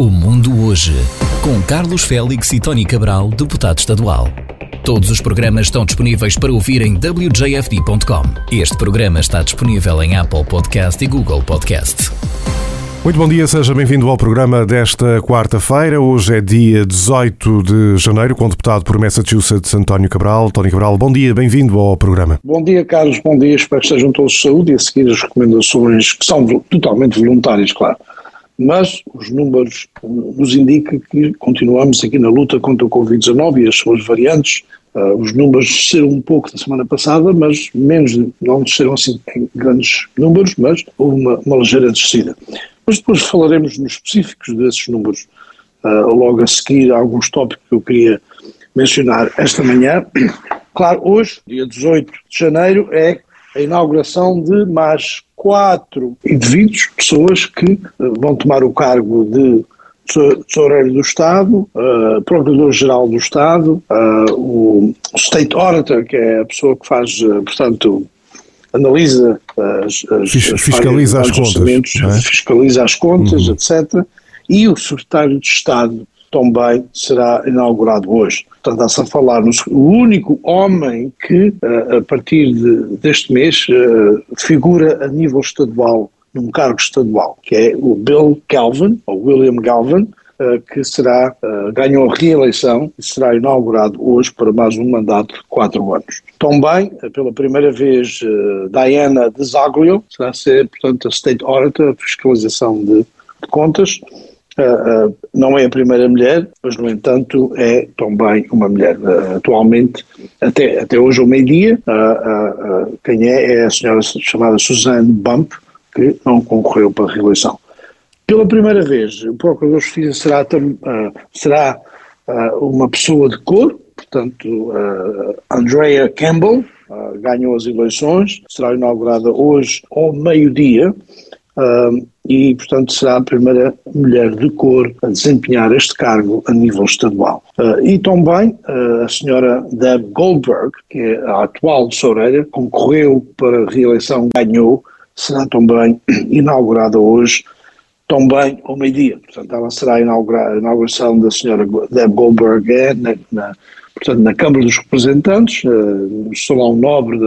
O Mundo Hoje, com Carlos Félix e Tony Cabral, deputado estadual. Todos os programas estão disponíveis para ouvir em wjfd.com. Este programa está disponível em Apple Podcast e Google Podcast. Muito bom dia, seja bem-vindo ao programa desta quarta-feira. Hoje é dia 18 de janeiro, com o deputado por Massachusetts, António Cabral. Tony Cabral, bom dia, bem-vindo ao programa. Bom dia, Carlos, bom dia, espero que estejam todos de saúde e a seguir as recomendações que são totalmente voluntárias, claro mas os números nos indicam que continuamos aqui na luta contra o Covid-19 e as suas variantes. Uh, os números desceram um pouco da semana passada, mas menos, não desceram assim em grandes números, mas houve uma, uma ligeira descida. Mas depois falaremos nos específicos desses números. Uh, logo a seguir, alguns tópicos que eu queria mencionar esta manhã. Claro, hoje, dia 18 de janeiro, é a inauguração de mais quatro indivíduos, pessoas que eh, vão tomar o cargo de tesoureiro do Estado, uh, procurador-geral do Estado, uh, o State Auditor, que é a pessoa que faz, uh, portanto, analisa as, as, fiscaliza as, as contas, é? fiscaliza as contas, uhum. etc. E o secretário de Estado também será inaugurado hoje. Portanto, está-se a falar no o único homem que, eh, a partir de, deste mês, eh, figura a nível estadual, num cargo estadual, que é o Bill Galvin, ou William Galvin, eh, que será, ganhou reeleição e será inaugurado hoje para mais um mandato de quatro anos. Também, pela primeira vez, Diana Desaglio será ser, portanto, a State Auditor, a fiscalização de, de contas, Uh, não é a primeira mulher, mas no entanto é também uma mulher. Uh, atualmente, até, até hoje ao meio-dia, quem é é a senhora chamada Suzanne Bump, que não concorreu para a reeleição. Pela primeira vez, o Procurador de Justiça será, será uma pessoa de cor, portanto, Andrea Campbell ganhou as eleições, será inaugurada hoje ao meio-dia. Uh, e, portanto, será a primeira mulher de cor a desempenhar este cargo a nível estadual. Uh, e também uh, a senhora Deb Goldberg, que é a atual tesoureira, concorreu para a reeleição, ganhou, será também inaugurada hoje, também ao meio-dia. Portanto, ela será inaugurada, a inauguração da senhora Deb Goldberg é na, na, portanto, na Câmara dos Representantes, uh, no Salão Nobre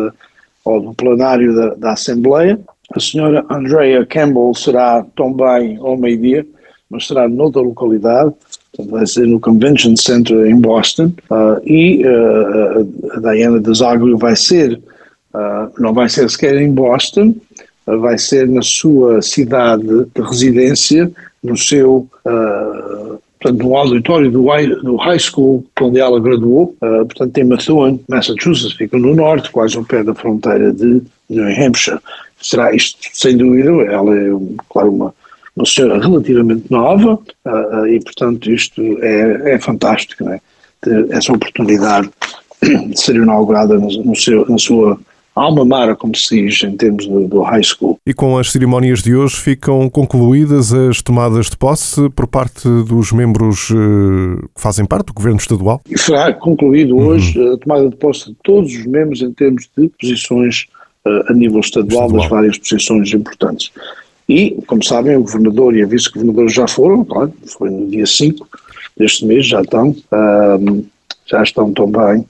ou do plenário da, da Assembleia, a senhora Andrea Campbell será também ao meio-dia, mas será noutra localidade, vai ser no Convention Center em Boston, uh, e uh, a Diana Desaglio vai ser, uh, não vai ser sequer em Boston, vai ser na sua cidade de residência, no seu portanto, no auditório do high, do high school onde ela graduou, uh, portanto, em Methuen, Massachusetts, fica no norte, quase ao pé da fronteira de New Hampshire será isto, sem dúvida, ela é, claro, uma, uma senhora relativamente nova uh, e, portanto, isto é, é fantástico, não é? Ter essa oportunidade de ser inaugurada no, no seu, na sua alma mara, como se diz em termos do, do, high school. E com as cerimónias de hoje ficam concluídas as tomadas de posse por parte dos membros uh, que fazem parte do governo estadual? E será concluído uhum. hoje a tomada de posse de todos os membros em termos de posições uh, a nível estadual, estadual, das várias posições importantes. E, como sabem, o governador e a vice-governadora já foram, claro, foi no dia 5 deste mês, já estão, uh, já estão também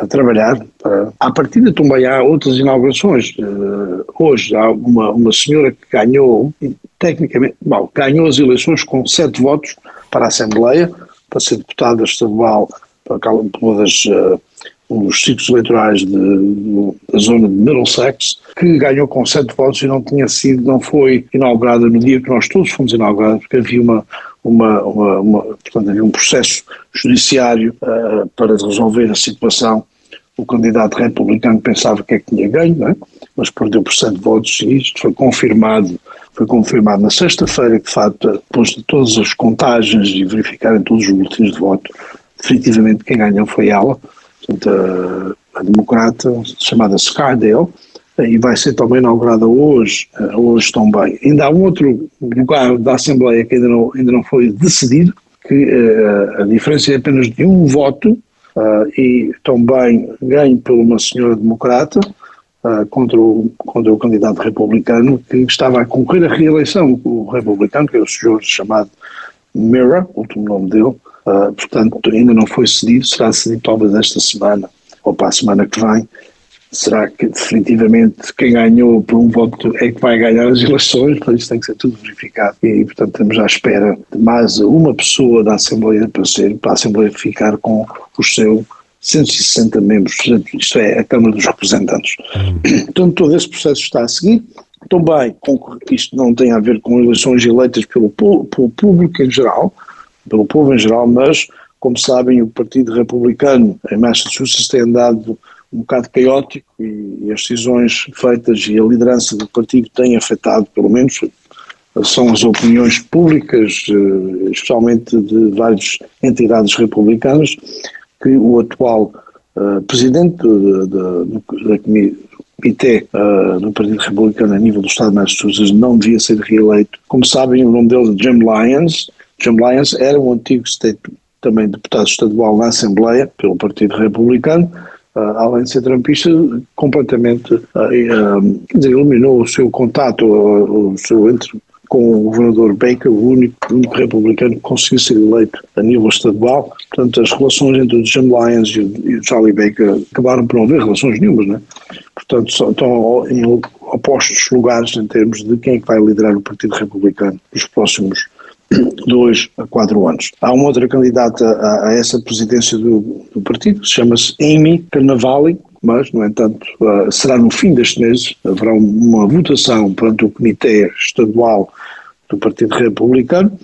a trabalhar. Uh, à partida também há outras inaugurações. Uh, hoje há uma, uma senhora que ganhou, tecnicamente, bom, ganhou as eleições com sete votos para a Assembleia, para ser deputada estadual para uma das um dos ciclos eleitorais de, de, da zona de Middlesex, que ganhou com sete votos e não tinha sido, não foi inaugurada no dia que nós todos fomos inaugurados, porque havia uma, uma, uma, uma portanto, havia um processo judiciário uh, para resolver a situação. O candidato republicano pensava que é que tinha ganho, é? mas perdeu por sete votos e isto foi confirmado foi confirmado na sexta-feira de facto, depois de todas as contagens e verificarem todos os boletins de voto, definitivamente quem ganhou foi ela portanto, a, a democrata chamada Scardale, e vai ser também inaugurada hoje, eh, hoje também. Ainda há outro lugar da Assembleia que ainda não, ainda não foi decidido, que uh, a diferença é apenas de um voto, uh, e também ganho por uma senhora democrata, contra, o, contra o candidato republicano, que estava a concorrer à reeleição, o republicano, que é o senhor chamado Mira, último nome dele, uh, portanto ainda não foi cedido, será cedido talvez esta semana ou para a semana que vem. Será que definitivamente quem ganhou por um voto é que vai ganhar as eleições? Por isso tem que ser tudo verificado. E, portanto, estamos à espera de mais uma pessoa da Assembleia para ser, para a Assembleia ficar com o seu 160 membros, isto é, a Câmara dos Representantes. Então, todo esse processo está a seguir. Também, isto não tem a ver com eleições eleitas pelo, pelo público em geral, pelo povo em geral, mas, como sabem, o Partido Republicano em Massachusetts tem andado um bocado caótico e, e as decisões feitas e a liderança do partido têm afetado, pelo menos, são as opiniões públicas, eh, especialmente de várias entidades republicanas, que o atual uh, presidente do, comitê uh, do Partido Republicano a nível do Estado de Massachusetts não devia ser reeleito. Como sabem, o nome dele é Jim Lyons. Jim Lyons era um antigo state, também deputado estadual na Assembleia pelo Partido Republicano, além de ser trampista, completamente, uh, quer dizer, eliminou o seu contato, o seu entre com o governador Baker, o único, o único republicano que conseguiu ser eleito a nível estadual. Portanto, as relações entre o Jim Lyons e o, Charlie Baker acabaram por não haver relações nenhumas, né? Portanto, só, estão em opostos lugares em termos de quem é que vai liderar o Partido Republicano nos próximos dois a quatro anos. Há uma outra candidata a, a essa presidência do, do partido, que se chama-se Amy Carnavali, mas, no entanto, uh, será no fim deste mês, haverá uma votação perante o Comitê Estadual do Partido Republicano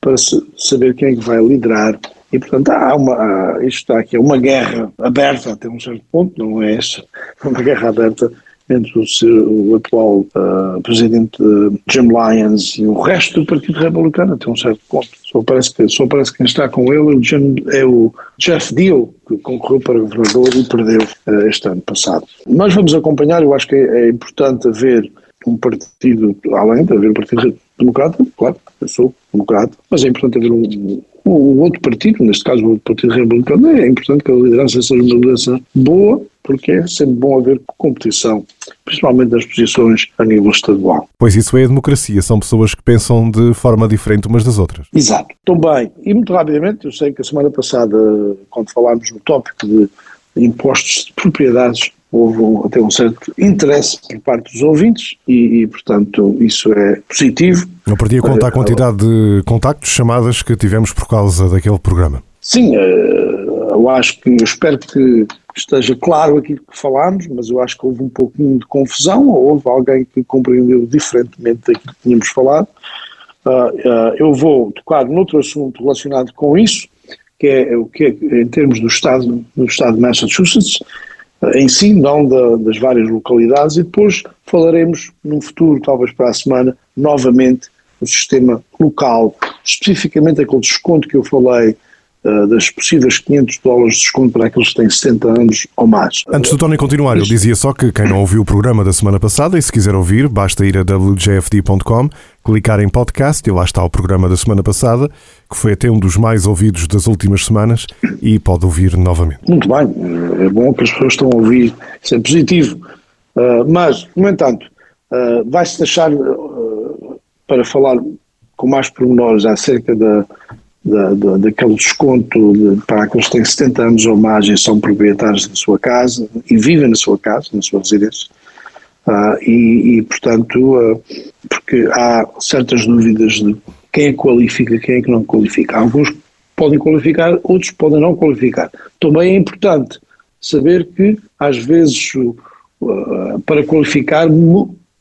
para saber quem é que vai liderar. E, portanto, há uma, isto está aqui, é uma guerra aberta até um certo ponto, não é esta, uma guerra aberta entre o, seu, o atual uh, presidente uh, Jim Lyons e o resto do Partido Republicano, até um certo ponto. Só parece que, só parece que quem está com ele é o, é Jeff Deal, que concorreu para governador e perdeu uh, este ano passado. Mas vamos acompanhar, eu acho que é, é importante haver um partido, além de haver um partido democrata, claro, eu sou democrata, mas é importante haver um, um outro partido, neste caso o Partido Republicano, é importante que a liderança seja uma liderança boa, porque é sempre bom haver competição, principalmente nas posições a nível estadual. Pois isso é a democracia, são pessoas que pensam de forma diferente umas das outras. Exato. Também, e muito rapidamente, eu sei que a semana passada, quando falámos no tópico de impostos de propriedades, houve até um certo interesse por parte dos ouvintes e, e portanto, isso é positivo. Não perdi a conta a quantidade de contactos, chamadas que tivemos por causa daquele programa. Sim, eh, eu acho que, eu espero que esteja claro aquilo que falámos, mas eu acho que houve um pouquinho de confusão, ou houve alguém que compreendeu diferentemente daquilo que tínhamos falado. Uh, uh, eu vou tocar noutro assunto relacionado com isso, que é o que é, em termos do estado, do estado de Massachusetts, em si, não da, das várias localidades, e depois falaremos num futuro, talvez para a semana, novamente, o sistema local, especificamente aquele desconto que eu falei eh, das possíveis 500 dólares de desconto para aqueles que têm 70 anos ou mais. Antes do Tony continuar, eu dizia só que quem não ouviu o programa da semana passada e se quiser ouvir, basta ir a wjfd.com, clicar em podcast e lá está o programa da semana passada, que foi até um dos mais ouvidos das últimas semanas e pode ouvir novamente. Muito bem, é bom que as pessoas estão a ouvir, isso é positivo. Uh, mas, no entanto, uh, vai-se deixar uh, para falar com mais pormenores acerca da da, da, daquele desconto de, para aqueles que têm 70 anos ou mais e são proprietários da sua casa e vivem na sua casa, na sua residência. Uh, e, e, portanto, uh, porque há certas dúvidas de quem é que qualifica, quem é que não qualifica. Alguns podem qualificar, outros podem não qualificar. Também é importante saber que, às vezes, uh, para qualificar,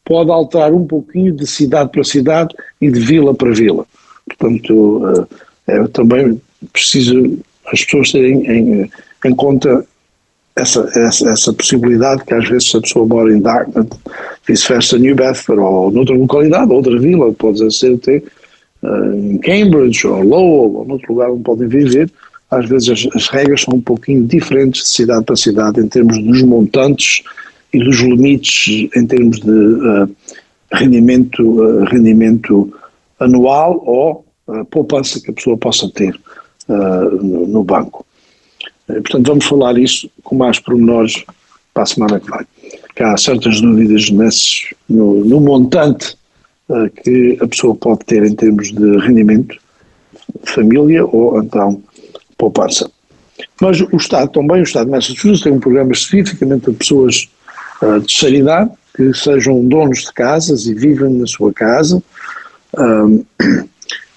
pode alterar um pouquinho de cidade para cidade e de vila para vila. Portanto, é, também preciso as pessoas terem em, em conta essa, essa, essa, possibilidade que às vezes se a pessoa mora em Dartmouth, vice-versa New Bedford ou noutra localidade, outra vila, pode ser uh, em Cambridge ou Lowell ou noutro lugar onde podem viver, às vezes as, as, regras são um pouquinho diferentes de cidade para cidade em termos dos montantes e dos limites em termos de uh, rendimento, uh, rendimento anual ou poupança que a pessoa possa ter uh, no, no, banco. Uh, portanto, vamos falar isso com mais pormenores para a semana que vem. Que há certas dúvidas no, no montante uh, que a pessoa pode ter em termos de rendimento família ou então poupança. Mas o Estado também, o Estado de Massachusetts tem um programa especificamente para pessoas uh, de idade que sejam donos de casas e vivem na sua casa.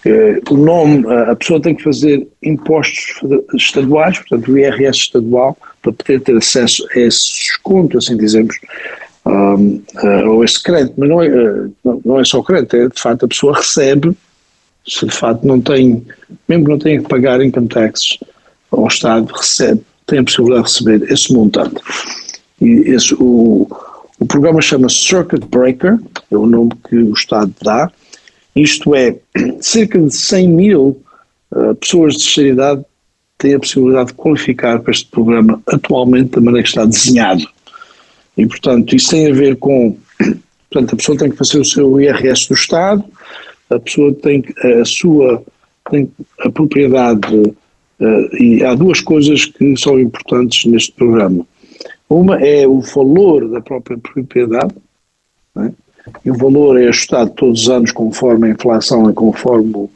Eh, o nome, a pessoa tem que fazer impostos estaduais, portanto o IRS estadual, para poder ter acesso a esse desconto, assim dizemos, uh, ou esse crédito, mas não é, uh, não é só crédito, é de facto a pessoa recebe, se de facto não tem, mesmo que não tenha que pagar income taxes ao Estado, recebe, tem a possibilidade de receber esse montante. E esse, o, o programa chama Circuit Breaker, é o nome que o Estado dá, isto é, cerca de 100 mil uh, pessoas de terceira idade têm a possibilidade de qualificar para este programa atualmente da maneira que está desenhado. E, portanto, isso tem a ver com. Portanto, a pessoa tem que fazer o seu IRS do Estado, a pessoa tem a sua tem a propriedade, uh, e há duas coisas que são importantes neste programa. Uma é o valor da própria propriedade, é? e o valor é ajustado todos os anos conforme a inflação e conforme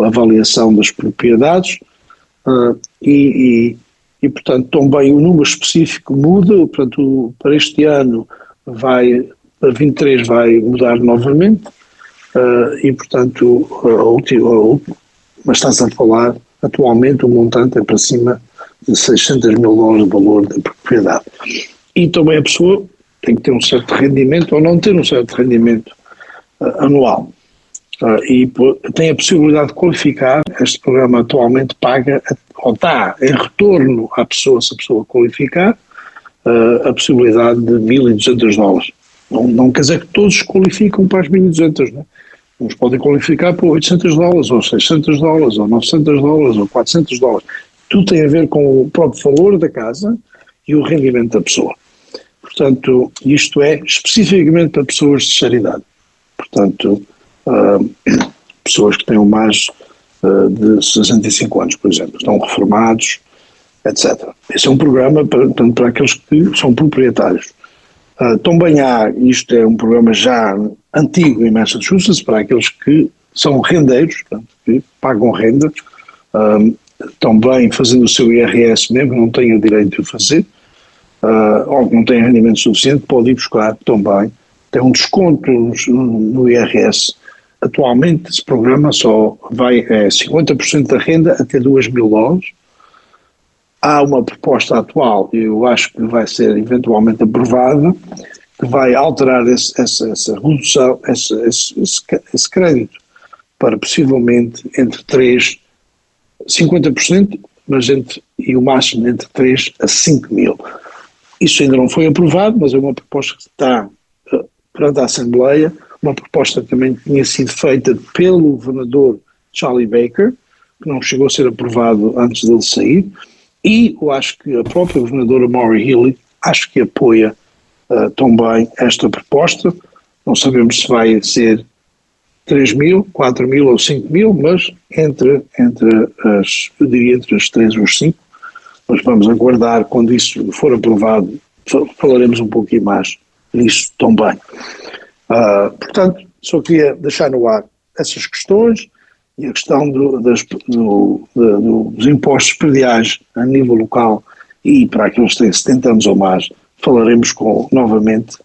a avaliação das propriedades, uh, e, e, e, portanto, também o número específico muda, portanto, para este ano vai, para 23 vai mudar novamente, uh, e portanto, a última, mas está-se a falar, atualmente o montante é para cima de 600 mil dólares de valor da propriedade. E também a pessoa tem que ter um certo rendimento ou não ter um certo rendimento uh, anual. E tem a possibilidade de qualificar, este programa atualmente paga, ou dá em retorno à pessoa, se a pessoa qualificar, uh, a possibilidade de 1.200 dólares. Não, não quer dizer que todos qualificam para as 1.200, né? Uns podem qualificar para 800 dólares, ou 600 dólares, ou 900 dólares, ou 400 dólares. Tudo tem a ver com o próprio valor da casa e o rendimento da pessoa. Portanto, isto é especificamente para pessoas de charidade. Portanto, uh, pessoas que tenham mais uh, de 65 anos, por exemplo, estão reformados, etc. Esse é um programa para, portanto, para aqueles que são proprietários. Uh, também há, isto é um programa já antigo em Massachusetts, para aqueles que são rendeiros, portanto, que pagam renda, também fazendo o seu IRS mesmo, não têm o direito de o fazer, ou que não tem rendimento suficiente, pode buscar também. Tem um desconto no IRS. Atualmente, esse programa só vai é, 50% da renda até 2 mil dólares. Há uma proposta atual, eu acho que vai ser eventualmente aprovada, que vai alterar esse, essa, essa redução, esse, esse, esse, crédito para possivelmente entre 3, 50%, mas entre, e o máximo entre 3 a 5 mil. Isso ainda não foi aprovado, mas é uma proposta que está uh, perante a Assembleia, uma proposta que também tinha sido feita pelo governador Charlie Baker, que não chegou a ser aprovado antes dele sair, e eu acho que a própria governadora Maureen Healy acho que apoia uh, também esta proposta. Não sabemos se vai ser 3 mil, 4 mil ou 5 mil, mas entre, entre as, eu diria entre as 3 ou as 5, mas vamos aguardar quando isso for aprovado, falaremos um pouquinho mais disso também. Uh, portanto, só queria deixar no ar essas questões e a questão do, das, do, do, dos impostos prediais a nível local e para aqueles que têm 70 anos ou mais, falaremos com, novamente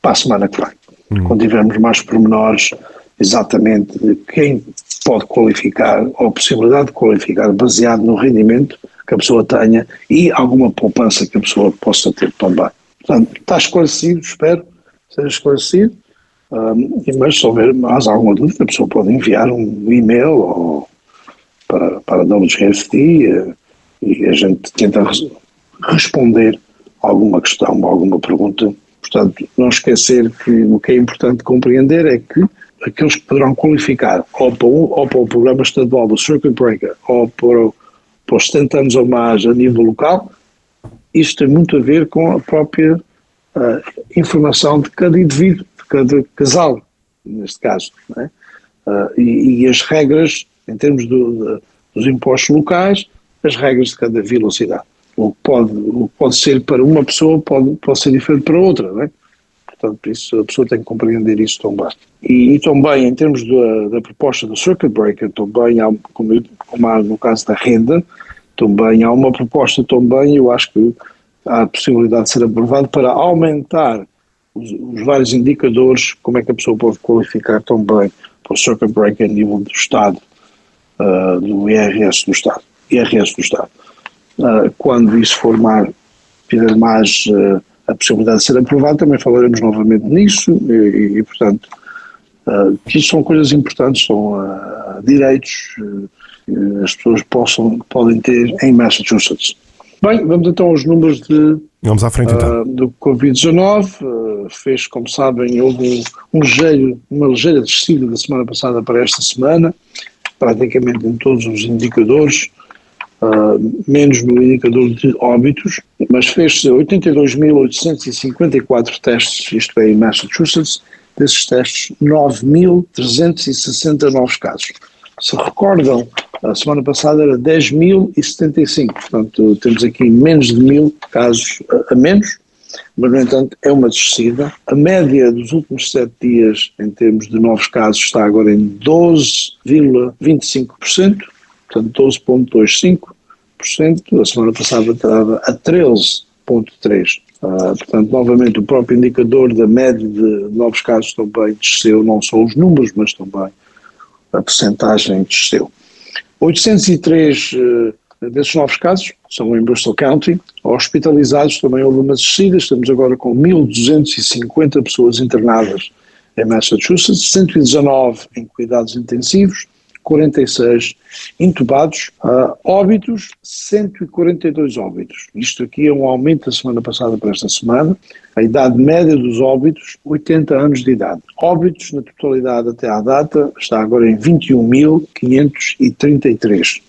para a semana que vem, hum. quando tivermos mais pormenores exatamente de quem pode qualificar ou a possibilidade de qualificar baseado no rendimento que a pessoa tenha e alguma poupança que a pessoa possa ter também. Portanto, está esclarecido, espero seja esclarecido, um, mas se houver mais alguma dúvida, a pessoa pode enviar um e-mail ou para, para a WGFT e a gente tenta res, responder alguma questão, alguma pergunta. Portanto, não esquecer que o que é importante compreender é que aqueles que poderão qualificar ou para, o, ou para o programa estadual do Circuit Breaker ou para para os 70 anos ou mais a nível local, isso tem muito a ver com a própria informação de cada indivíduo, de cada casal, neste caso. É? Uh, e, e, as regras, em termos do, de, dos impostos locais, as regras de cada velocidade. O que pode, o que pode ser para uma pessoa pode, pode ser diferente para outra. Não é? portanto, por isso a pessoa tem que compreender isso também. E, e também, em termos da, da proposta do Circuit Breaker, também há, como, como há no caso da renda, também há uma proposta também, eu acho que há a possibilidade de ser aprovado para aumentar os, os, vários indicadores, como é que a pessoa pode qualificar também para o Circuit Breaker a nível do Estado, uh, do IRS do Estado, IRS do Estado. Uh, quando isso for mais, tiver mais uh, a possibilidade de ser aprovado, também falaremos novamente nisso e, e portanto, uh, isso são coisas importantes, são direitos que as pessoas possam, podem ter em Massachusetts. Bem, vamos então aos números de, vamos à frente, então. do Covid-19. fez, como sabem, houve um, um ligeiro, uma ligeira descida da semana passada para esta semana, praticamente em todos os indicadores uh, menos no indicador de óbitos, mas fez-se 82.854 testes, isto é, em Massachusetts, desses testes 9.360 novos casos. Se recordam, a semana passada era 10.075, portanto temos aqui menos de mil casos a, menos, mas no entanto é uma descida. A média dos últimos sete dias em termos de novos casos está agora em 12,25%, portanto 12,25%, a semana passada estava a 13,3%. Uh, portanto, novamente, o próprio indicador da média de novos casos também desceu, não só os números, mas também a percentagem desceu. 803 uh, desses novos casos são em Bristol County. Hospitalizados também houve uma descida, estamos agora com 1.250 pessoas internadas em Massachusetts, 119 em cuidados intensivos, 46 intubados, uh, óbitos, 142 óbitos. Isto aqui é um aumento da semana passada para esta semana. A idade média dos óbitos, 80 anos de idade. Óbitos na totalidade até à data está agora em 21.533.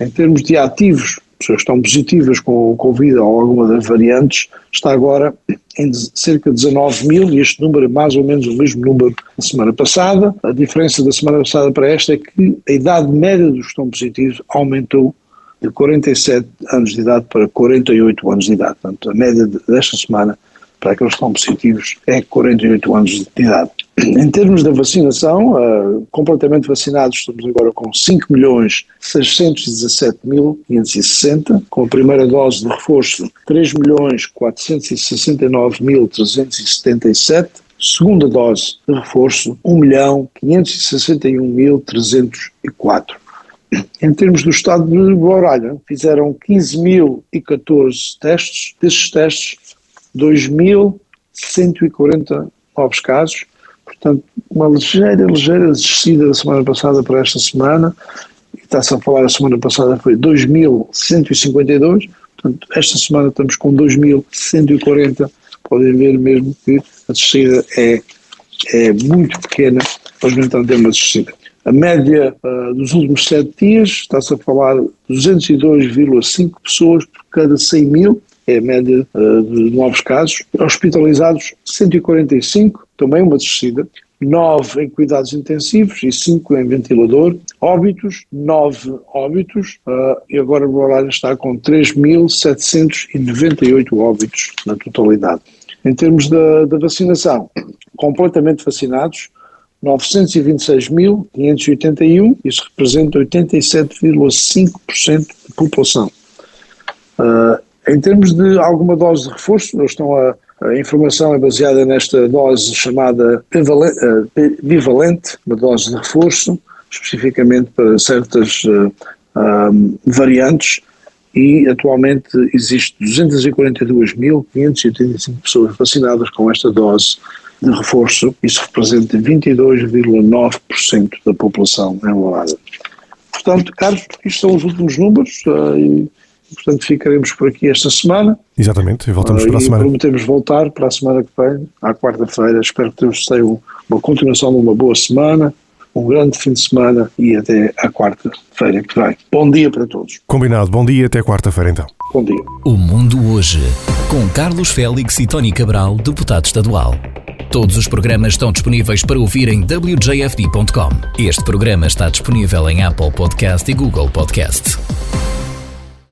Em termos de ativos, pessoas que estão positivas com o Covid ou alguma das variantes, está agora em cerca de 19 mil, e este número é mais ou menos o mesmo número da semana passada. A diferença da semana passada para esta é que a idade média dos que estão positivos aumentou de 47 anos de idade para 48 anos de idade. Portanto, a média desta semana para aqueles que estão positivos é 48 anos de idade. Em termos da vacinação, uh, completamente vacinados, estamos agora com 5.617.560, com a primeira dose de reforço 3.469.377, segunda dose de reforço 1.561.304. Em termos do estado de Boralha, fizeram 15.014 testes, desses testes 2.140 novos casos, portanto, uma ligeira, ligeira descida da semana passada para esta semana, está-se a falar a semana passada foi 2.152, portanto, esta semana estamos com 2.140, podem ver mesmo que a descida é, é muito pequena, mas no entanto é uma descida. A média uh, dos últimos sete dias está-se a falar 202,5 pessoas por cada 100 mil, é a média uh, de novos casos. Hospitalizados, 145, também uma descida. 9 em cuidados intensivos e 5 em ventilador. Óbitos, 9 óbitos. Uh, e agora o horário está com 3.798 óbitos na totalidade. Em termos da, da vacinação, completamente vacinados, 926.581, isso representa 87,5% da população. Uh, em termos de alguma dose de reforço, eles estão a, a informação é baseada nesta dose chamada bivalente, uma dose de reforço, especificamente para certas uh, um, variantes, e atualmente existe 242.585 pessoas vacinadas com esta dose de reforço, isso representa 22,9% da população enrolada. Portanto, Carlos, isto são os últimos números uh, portanto ficaremos por aqui esta semana. Exatamente, e voltamos uh, para a semana. prometemos voltar para a semana que vem, à quarta-feira. Espero que todos tenham uma continuação de uma boa semana, um grande fim de semana e até à quarta-feira que vem. Bom dia para todos. Combinado, bom dia até quarta-feira então. Bom dia. O Mundo Hoje, com Carlos Félix e Tony Cabral, deputado estadual. Todos os programas estão disponíveis para ouvir em wjfd.com. Este programa está disponível em Apple Podcast e Google Podcast.